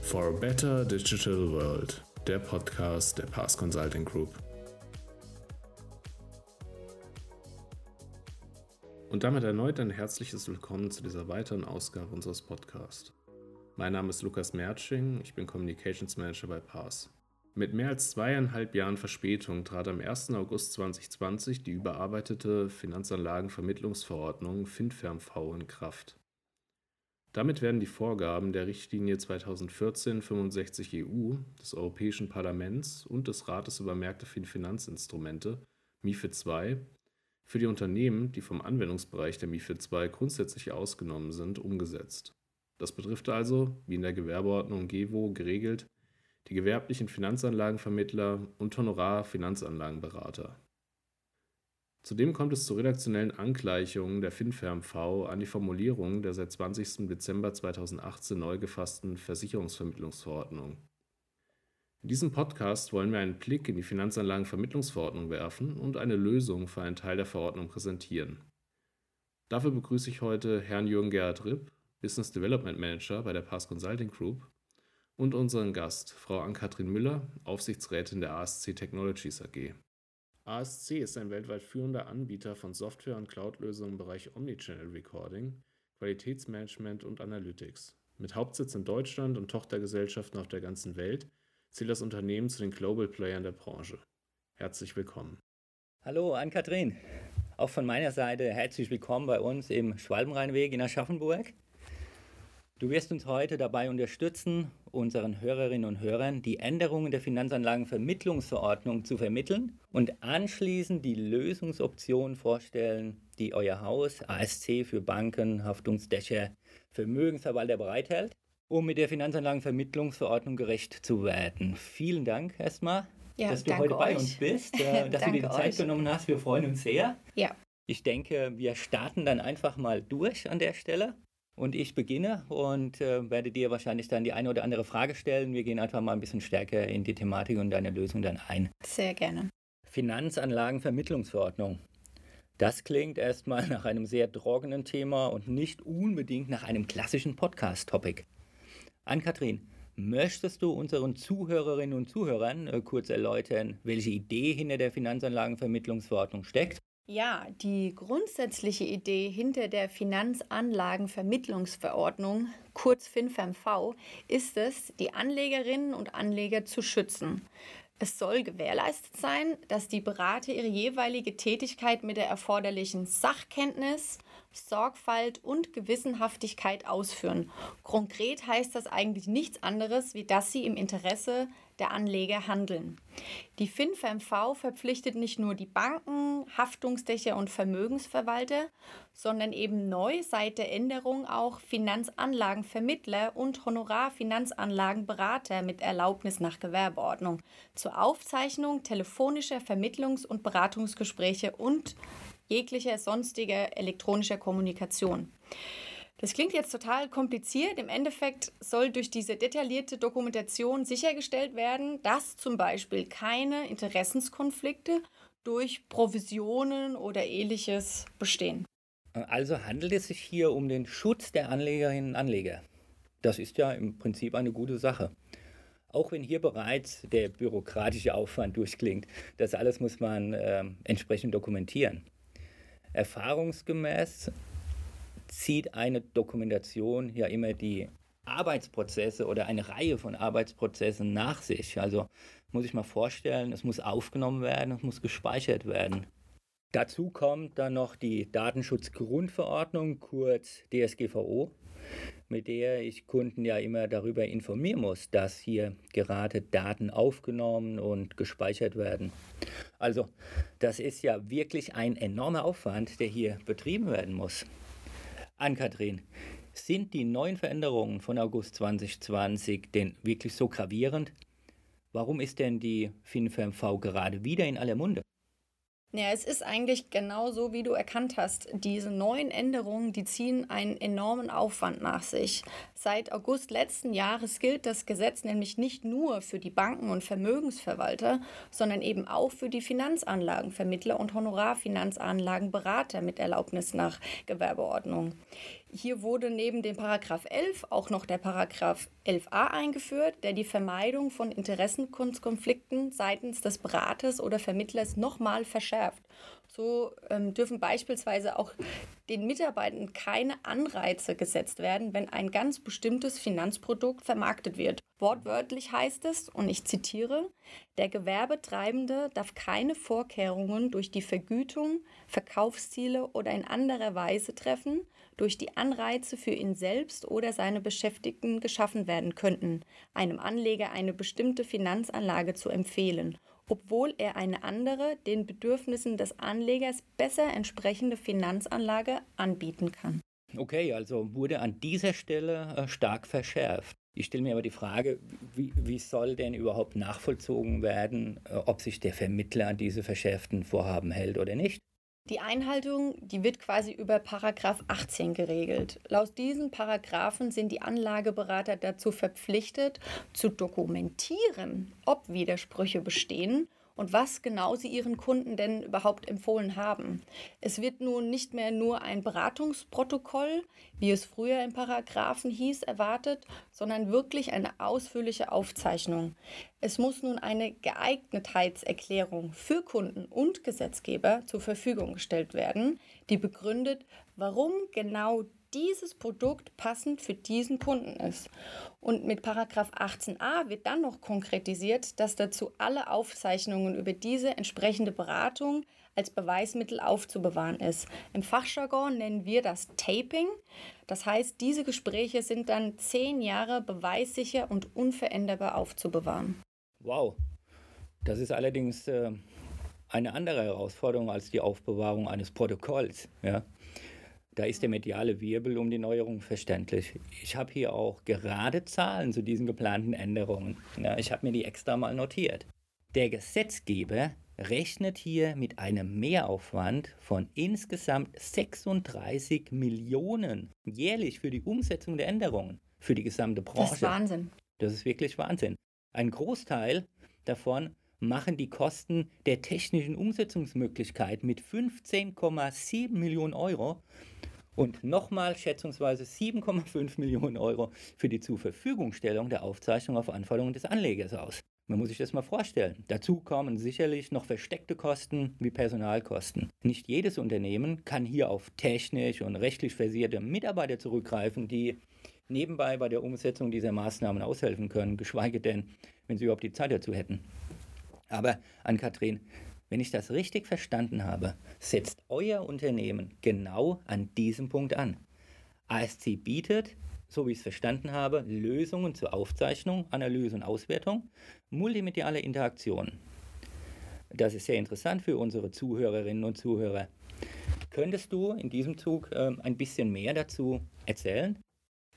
For a Better Digital World, der Podcast der Pass Consulting Group. Und damit erneut ein herzliches Willkommen zu dieser weiteren Ausgabe unseres Podcasts. Mein Name ist Lukas Mertsching, ich bin Communications Manager bei Pass. Mit mehr als zweieinhalb Jahren Verspätung trat am 1. August 2020 die überarbeitete Finanzanlagenvermittlungsverordnung FinFermV in Kraft. Damit werden die Vorgaben der Richtlinie 2014-65 EU des Europäischen Parlaments und des Rates über Märkte für Finanzinstrumente MIFID II für die Unternehmen, die vom Anwendungsbereich der MIFID II grundsätzlich ausgenommen sind, umgesetzt. Das betrifft also, wie in der Gewerbeordnung GEWO geregelt, die gewerblichen Finanzanlagenvermittler und Honorar-Finanzanlagenberater. Zudem kommt es zu redaktionellen Angleichungen der FinFermV an die Formulierung der seit 20. Dezember 2018 neu gefassten Versicherungsvermittlungsverordnung. In diesem Podcast wollen wir einen Blick in die Finanzanlagenvermittlungsverordnung werfen und eine Lösung für einen Teil der Verordnung präsentieren. Dafür begrüße ich heute Herrn Jürgen Gerhard Ripp, Business Development Manager bei der Pass Consulting Group, und unseren Gast, Frau Ann-Kathrin Müller, Aufsichtsrätin der ASC Technologies AG. ASC ist ein weltweit führender Anbieter von Software- und Cloud-Lösungen im Bereich Omnichannel Recording, Qualitätsmanagement und Analytics. Mit Hauptsitz in Deutschland und Tochtergesellschaften auf der ganzen Welt zählt das Unternehmen zu den Global Playern der Branche. Herzlich willkommen. Hallo, Ann-Kathrin. Auch von meiner Seite herzlich willkommen bei uns im Schwalbenrheinweg in Aschaffenburg. Du wirst uns heute dabei unterstützen, unseren Hörerinnen und Hörern die Änderungen der Finanzanlagenvermittlungsverordnung zu vermitteln und anschließend die Lösungsoptionen vorstellen, die euer Haus ASC für Banken, Haftungsdächer, Vermögensverwalter bereithält, um mit der Finanzanlagenvermittlungsverordnung gerecht zu werden. Vielen Dank erstmal, ja, dass du heute bei uns bist, äh, dass du dir die Zeit euch. genommen hast. Wir freuen uns sehr. Ja. Ich denke, wir starten dann einfach mal durch an der Stelle. Und ich beginne und äh, werde dir wahrscheinlich dann die eine oder andere Frage stellen. Wir gehen einfach mal ein bisschen stärker in die Thematik und deine Lösung dann ein. Sehr gerne. Finanzanlagenvermittlungsverordnung. Das klingt erstmal nach einem sehr trockenen Thema und nicht unbedingt nach einem klassischen Podcast-Topic. Ann-Kathrin, möchtest du unseren Zuhörerinnen und Zuhörern äh, kurz erläutern, welche Idee hinter der Finanzanlagenvermittlungsverordnung steckt ja, die grundsätzliche Idee hinter der Finanzanlagenvermittlungsverordnung, kurz FinFEMV, ist es, die Anlegerinnen und Anleger zu schützen. Es soll gewährleistet sein, dass die Berater ihre jeweilige Tätigkeit mit der erforderlichen Sachkenntnis, Sorgfalt und Gewissenhaftigkeit ausführen. Konkret heißt das eigentlich nichts anderes, wie dass sie im Interesse der Anleger handeln. Die FinFMV verpflichtet nicht nur die Banken, Haftungsdächer und Vermögensverwalter, sondern eben neu seit der Änderung auch Finanzanlagenvermittler und Honorarfinanzanlagenberater mit Erlaubnis nach Gewerbeordnung zur Aufzeichnung telefonischer Vermittlungs- und Beratungsgespräche und jeglicher sonstiger elektronischer Kommunikation. Das klingt jetzt total kompliziert. Im Endeffekt soll durch diese detaillierte Dokumentation sichergestellt werden, dass zum Beispiel keine Interessenskonflikte durch Provisionen oder ähnliches bestehen. Also handelt es sich hier um den Schutz der Anlegerinnen und Anleger. Das ist ja im Prinzip eine gute Sache. Auch wenn hier bereits der bürokratische Aufwand durchklingt, das alles muss man äh, entsprechend dokumentieren. Erfahrungsgemäß zieht eine Dokumentation ja immer die Arbeitsprozesse oder eine Reihe von Arbeitsprozessen nach sich. Also muss ich mal vorstellen, es muss aufgenommen werden, es muss gespeichert werden. Dazu kommt dann noch die Datenschutzgrundverordnung, kurz DSGVO, mit der ich Kunden ja immer darüber informieren muss, dass hier gerade Daten aufgenommen und gespeichert werden. Also das ist ja wirklich ein enormer Aufwand, der hier betrieben werden muss. Ann-Kathrin, sind die neuen Veränderungen von August 2020 denn wirklich so gravierend? Warum ist denn die FinFMV gerade wieder in aller Munde? Ja, es ist eigentlich genau so, wie du erkannt hast. Diese neuen Änderungen, die ziehen einen enormen Aufwand nach sich. Seit August letzten Jahres gilt das Gesetz nämlich nicht nur für die Banken und Vermögensverwalter, sondern eben auch für die Finanzanlagenvermittler und Honorarfinanzanlagenberater mit Erlaubnis nach Gewerbeordnung. Hier wurde neben dem Paragraph 11 auch noch der Paragraph 11a eingeführt, der die Vermeidung von Interessenkonflikten seitens des Beraters oder Vermittlers nochmal verschärft. So ähm, dürfen beispielsweise auch den Mitarbeitern keine Anreize gesetzt werden, wenn ein ganz bestimmtes Finanzprodukt vermarktet wird. Wortwörtlich heißt es, und ich zitiere, der Gewerbetreibende darf keine Vorkehrungen durch die Vergütung, Verkaufsziele oder in anderer Weise treffen, durch die Anreize für ihn selbst oder seine Beschäftigten geschaffen werden könnten, einem Anleger eine bestimmte Finanzanlage zu empfehlen obwohl er eine andere, den Bedürfnissen des Anlegers besser entsprechende Finanzanlage anbieten kann. Okay, also wurde an dieser Stelle äh, stark verschärft. Ich stelle mir aber die Frage, wie, wie, soll denn überhaupt nachvollzogen werden, äh, ob sich der Vermittler an diese verschärften Vorhaben hält oder nicht? Die Einhaltung, die wird quasi über Paragraph 18 geregelt. Laut diesen Paragraphen sind die Anlageberater dazu verpflichtet, zu dokumentieren, ob Widersprüche bestehen und was genau sie ihren Kunden denn überhaupt empfohlen haben. Es wird nun nicht mehr nur ein Beratungsprotokoll, wie es früher in Paragraphen hieß, erwartet, sondern wirklich eine ausführliche Aufzeichnung. Es muss nun eine Geeignetheitserklärung für Kunden und Gesetzgeber zur Verfügung gestellt werden, die begründet, warum genau dieses Produkt passend für diesen Kunden ist. Und mit Paragraph 18a wird dann noch konkretisiert, dass dazu alle Aufzeichnungen über diese entsprechende Beratung als Beweismittel aufzubewahren ist. Im Fachjargon nennen wir das Taping. Das heißt, diese Gespräche sind dann zehn Jahre beweissicher und unveränderbar aufzubewahren. Wow, das ist allerdings äh, eine andere Herausforderung als die Aufbewahrung eines Protokolls. Ja? Da ist der mediale Wirbel um die Neuerung verständlich. Ich habe hier auch gerade Zahlen zu diesen geplanten Änderungen. Ja, ich habe mir die extra mal notiert. Der Gesetzgeber rechnet hier mit einem Mehraufwand von insgesamt 36 Millionen jährlich für die Umsetzung der Änderungen für die gesamte Branche. Das ist Wahnsinn. Das ist wirklich Wahnsinn. Ein Großteil davon machen die Kosten der technischen Umsetzungsmöglichkeit mit 15,7 Millionen Euro und nochmal schätzungsweise 7,5 Millionen Euro für die Zurverfügungstellung der Aufzeichnung auf Anforderungen des Anlegers aus. Man muss sich das mal vorstellen. Dazu kommen sicherlich noch versteckte Kosten wie Personalkosten. Nicht jedes Unternehmen kann hier auf technisch und rechtlich versierte Mitarbeiter zurückgreifen, die nebenbei bei der Umsetzung dieser Maßnahmen aushelfen können, geschweige denn, wenn sie überhaupt die Zeit dazu hätten. Aber an Kathrin, wenn ich das richtig verstanden habe, setzt euer Unternehmen genau an diesem Punkt an. ASC bietet, so wie ich es verstanden habe, Lösungen zur Aufzeichnung, Analyse und Auswertung, multimediale Interaktion. Das ist sehr interessant für unsere Zuhörerinnen und Zuhörer. Könntest du in diesem Zug äh, ein bisschen mehr dazu erzählen?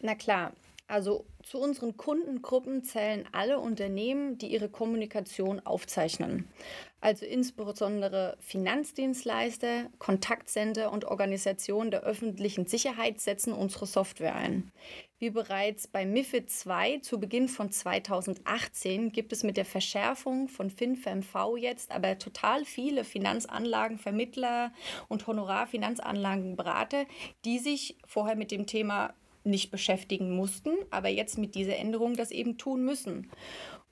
Na klar, also zu unseren Kundengruppen zählen alle Unternehmen, die ihre Kommunikation aufzeichnen. Also insbesondere Finanzdienstleister, Kontaktcenter und Organisationen der öffentlichen Sicherheit setzen unsere Software ein. Wie bereits bei MIFID II zu Beginn von 2018 gibt es mit der Verschärfung von FinFMV jetzt aber total viele Finanzanlagenvermittler und Honorarfinanzanlagenberater, die sich vorher mit dem Thema nicht beschäftigen mussten, aber jetzt mit dieser Änderung das eben tun müssen.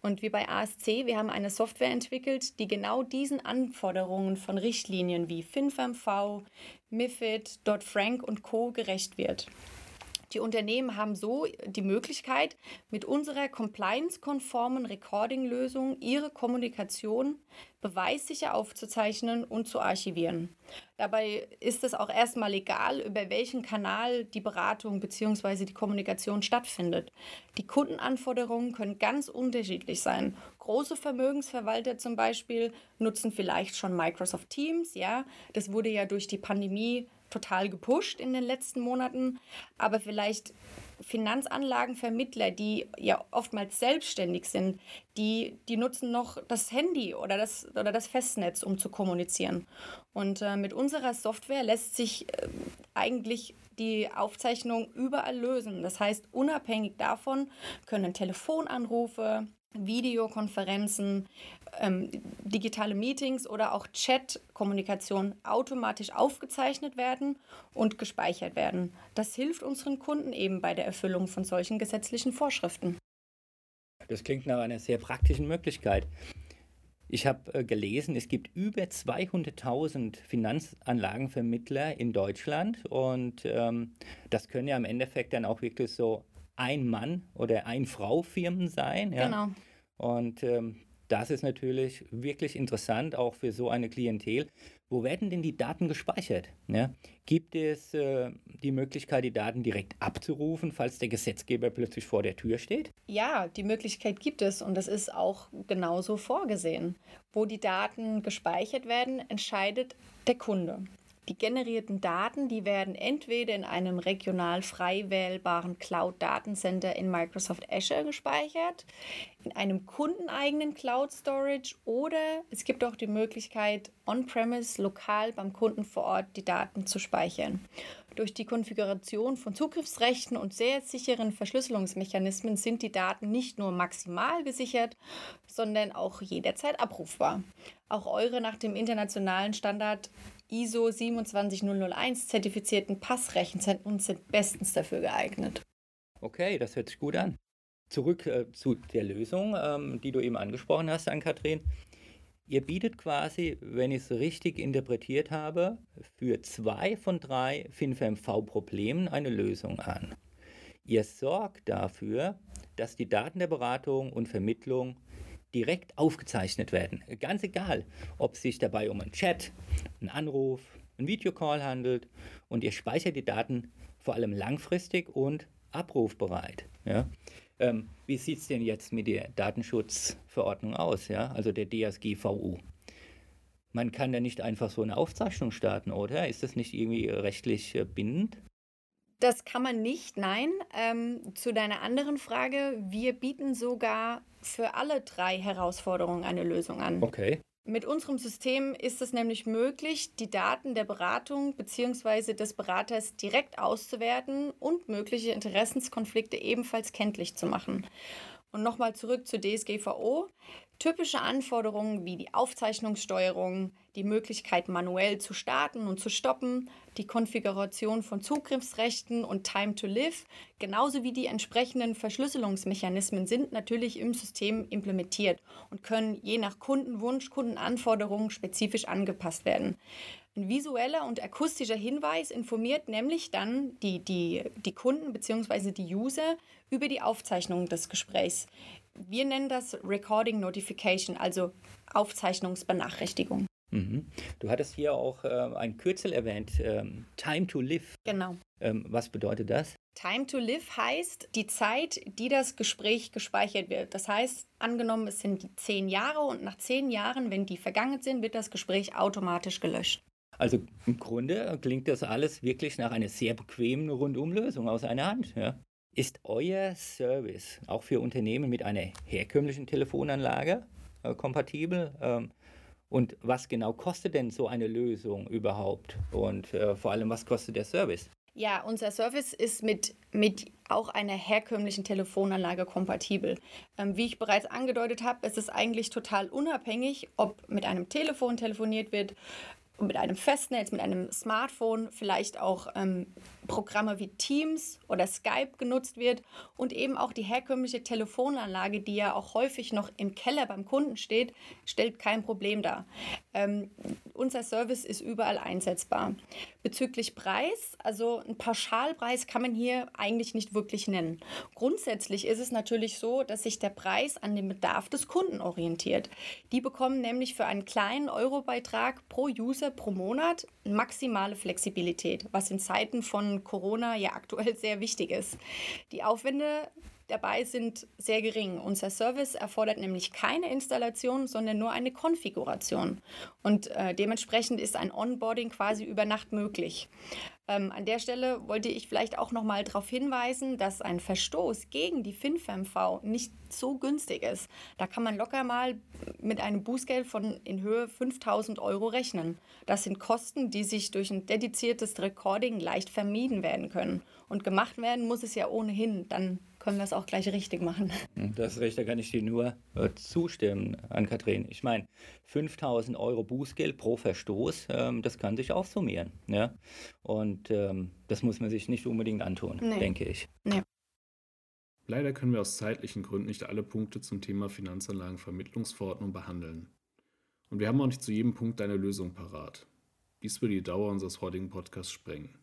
Und wie bei ASC, wir haben eine Software entwickelt, die genau diesen Anforderungen von Richtlinien wie FinFMV, MIFID, Dodd-Frank und Co. gerecht wird. Die Unternehmen haben so die Möglichkeit, mit unserer compliance-konformen Recording-Lösung ihre Kommunikation beweissicher aufzuzeichnen und zu archivieren. Dabei ist es auch erstmal egal, über welchen Kanal die Beratung bzw. die Kommunikation stattfindet. Die Kundenanforderungen können ganz unterschiedlich sein. Große Vermögensverwalter zum Beispiel nutzen vielleicht schon Microsoft Teams, ja. Das wurde ja durch die Pandemie total gepusht in den letzten Monaten, aber vielleicht Finanzanlagenvermittler, die ja oftmals selbstständig sind, die, die nutzen noch das Handy oder das, oder das Festnetz, um zu kommunizieren. Und äh, mit unserer Software lässt sich äh, eigentlich die Aufzeichnung überall lösen. Das heißt, unabhängig davon können Telefonanrufe, Videokonferenzen, ähm, digitale Meetings oder auch Chat-Kommunikation automatisch aufgezeichnet werden und gespeichert werden. Das hilft unseren Kunden eben bei der Erfüllung von solchen gesetzlichen Vorschriften. Das klingt nach einer sehr praktischen Möglichkeit. Ich habe äh, gelesen, es gibt über 200.000 Finanzanlagenvermittler in Deutschland und ähm, das können ja im Endeffekt dann auch wirklich so ein Mann oder ein Frau Firmen sein. Ja? Genau. Und ähm, das ist natürlich wirklich interessant, auch für so eine Klientel. Wo werden denn die Daten gespeichert? Ja? Gibt es äh, die Möglichkeit, die Daten direkt abzurufen, falls der Gesetzgeber plötzlich vor der Tür steht? Ja, die Möglichkeit gibt es und das ist auch genauso vorgesehen. Wo die Daten gespeichert werden, entscheidet der Kunde. Die generierten Daten, die werden entweder in einem regional frei wählbaren Cloud-Datencenter in Microsoft Azure gespeichert, in einem kundeneigenen Cloud Storage oder es gibt auch die Möglichkeit, on-premise lokal beim Kunden vor Ort die Daten zu speichern. Durch die Konfiguration von Zugriffsrechten und sehr sicheren Verschlüsselungsmechanismen sind die Daten nicht nur maximal gesichert, sondern auch jederzeit abrufbar. Auch eure nach dem internationalen Standard ISO 27001 zertifizierten Passrechenzentren sind bestens dafür geeignet. Okay, das hört sich gut an. Zurück äh, zu der Lösung, ähm, die du eben angesprochen hast, Ann-Kathrin. Ihr bietet quasi, wenn ich es richtig interpretiert habe, für zwei von drei FinFMV-Problemen eine Lösung an. Ihr sorgt dafür, dass die Daten der Beratung und Vermittlung direkt aufgezeichnet werden. Ganz egal, ob es sich dabei um einen Chat, einen Anruf, einen Videocall handelt und ihr speichert die Daten vor allem langfristig und abrufbereit. Ja? Ähm, wie sieht es denn jetzt mit der Datenschutzverordnung aus, ja? also der DSGVO? Man kann ja nicht einfach so eine Aufzeichnung starten, oder? Ist das nicht irgendwie rechtlich äh, bindend? Das kann man nicht, nein. Ähm, zu deiner anderen Frage, wir bieten sogar für alle drei Herausforderungen eine Lösung an. Okay. Mit unserem System ist es nämlich möglich, die Daten der Beratung bzw. des Beraters direkt auszuwerten und mögliche Interessenskonflikte ebenfalls kenntlich zu machen. Und nochmal zurück zur DSGVO. Typische Anforderungen wie die Aufzeichnungssteuerung, die Möglichkeit manuell zu starten und zu stoppen, die Konfiguration von Zugriffsrechten und Time to Live, genauso wie die entsprechenden Verschlüsselungsmechanismen sind natürlich im System implementiert und können je nach Kundenwunsch, Kundenanforderungen spezifisch angepasst werden. Ein visueller und akustischer Hinweis informiert nämlich dann die, die, die Kunden bzw. die User über die Aufzeichnung des Gesprächs. Wir nennen das Recording Notification, also Aufzeichnungsbenachrichtigung. Mhm. Du hattest hier auch äh, ein Kürzel erwähnt, ähm, Time to Live. Genau. Ähm, was bedeutet das? Time to Live heißt die Zeit, die das Gespräch gespeichert wird. Das heißt, angenommen, es sind zehn Jahre und nach zehn Jahren, wenn die vergangen sind, wird das Gespräch automatisch gelöscht. Also im Grunde klingt das alles wirklich nach einer sehr bequemen Rundumlösung aus einer Hand. Ja? Ist euer Service auch für Unternehmen mit einer herkömmlichen Telefonanlage äh, kompatibel? Ähm, und was genau kostet denn so eine Lösung überhaupt? Und äh, vor allem, was kostet der Service? Ja, unser Service ist mit, mit auch einer herkömmlichen Telefonanlage kompatibel. Ähm, wie ich bereits angedeutet habe, ist es eigentlich total unabhängig, ob mit einem Telefon telefoniert wird, mit einem Festnetz, mit einem Smartphone, vielleicht auch ähm, Programme wie Teams oder Skype genutzt wird und eben auch die herkömmliche Telefonanlage, die ja auch häufig noch im Keller beim Kunden steht, stellt kein Problem dar. Ähm, unser Service ist überall einsetzbar. Bezüglich Preis, also ein Pauschalpreis kann man hier eigentlich nicht wirklich nennen. Grundsätzlich ist es natürlich so, dass sich der Preis an den Bedarf des Kunden orientiert. Die bekommen nämlich für einen kleinen Eurobeitrag pro User pro Monat maximale Flexibilität, was in Zeiten von Corona ja aktuell sehr wichtig ist. Die Aufwände dabei sind sehr gering. Unser Service erfordert nämlich keine Installation, sondern nur eine Konfiguration. Und äh, dementsprechend ist ein Onboarding quasi über Nacht möglich. Ähm, an der Stelle wollte ich vielleicht auch noch mal darauf hinweisen, dass ein Verstoß gegen die FinFMV nicht so günstig ist. Da kann man locker mal mit einem Bußgeld von in Höhe 5000 Euro rechnen. Das sind Kosten, die sich durch ein dediziertes Recording leicht vermieden werden können. Und gemacht werden muss es ja ohnehin dann können wir es auch gleich richtig machen. Das ist richtig, da kann ich dir nur äh, zustimmen, an Kathrin. Ich meine, 5000 Euro Bußgeld pro Verstoß, ähm, das kann sich auch summieren. Ja? Und ähm, das muss man sich nicht unbedingt antun, nee. denke ich. Nee. Leider können wir aus zeitlichen Gründen nicht alle Punkte zum Thema Finanzanlagenvermittlungsverordnung behandeln. Und wir haben auch nicht zu jedem Punkt eine Lösung parat. Dies würde die Dauer unseres heutigen Podcasts sprengen.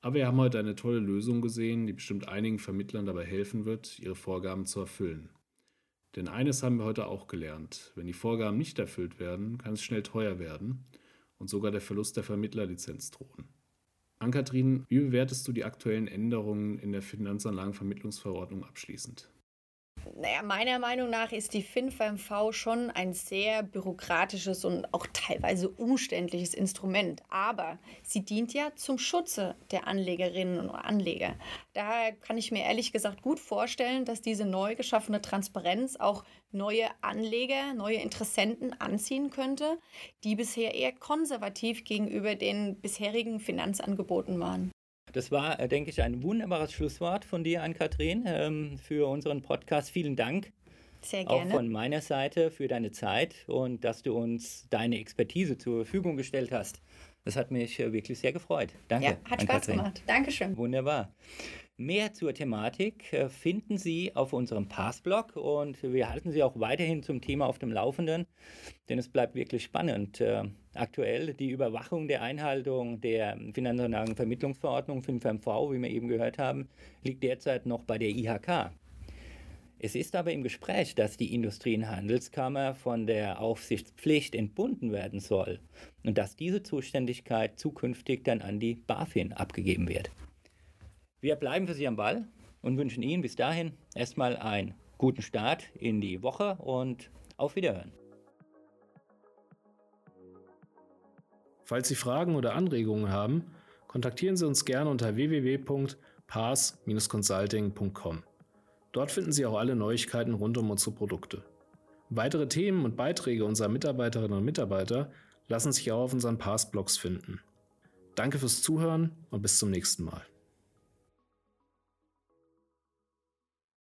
Aber wir haben heute eine tolle Lösung gesehen, die bestimmt einigen Vermittlern dabei helfen wird, ihre Vorgaben zu erfüllen. Denn eines haben wir heute auch gelernt. Wenn die Vorgaben nicht erfüllt werden, kann es schnell teuer werden und sogar der Verlust der Vermittlerlizenz drohen. Ankatrin, wie bewertest du die aktuellen Änderungen in der Finanzanlagenvermittlungsverordnung abschließend? Naja, meiner Meinung nach ist die FinFMV schon ein sehr bürokratisches und auch teilweise umständliches Instrument. Aber sie dient ja zum Schutze der Anlegerinnen und Anleger. Daher kann ich mir ehrlich gesagt gut vorstellen, dass diese neu geschaffene Transparenz auch neue Anleger, neue Interessenten anziehen könnte, die bisher eher konservativ gegenüber den bisherigen Finanzangeboten waren. Das war, äh, denke ich, ein wunderbares Schlusswort von dir an Kathrin ähm, für unseren Podcast. Vielen Dank. Sehr gerne. Auch von meiner Seite für deine Zeit und dass du uns deine Expertise zur Verfügung gestellt hast. Das hat mich äh, wirklich sehr gefreut. Danke. Ja, hat Spaß gemacht. Dankeschön. Wunderbar. Mehr zur Thematik äh, finden Sie auf unserem Passblog und wir halten Sie auch weiterhin zum Thema auf dem Laufenden, denn es bleibt wirklich spannend. Aktuell die Überwachung der Einhaltung der Finanzanlagenvermittlungsverordnung 5MV, wie wir eben gehört haben, liegt derzeit noch bei der IHK. Es ist aber im Gespräch, dass die Industrie- und Handelskammer von der Aufsichtspflicht entbunden werden soll und dass diese Zuständigkeit zukünftig dann an die BaFin abgegeben wird. Wir bleiben für Sie am Ball und wünschen Ihnen bis dahin erstmal einen guten Start in die Woche und auf Wiederhören. Falls Sie Fragen oder Anregungen haben, kontaktieren Sie uns gerne unter www.pars-consulting.com. Dort finden Sie auch alle Neuigkeiten rund um unsere Produkte. Weitere Themen und Beiträge unserer Mitarbeiterinnen und Mitarbeiter lassen sich auch auf unseren Pars-Blogs finden. Danke fürs Zuhören und bis zum nächsten Mal.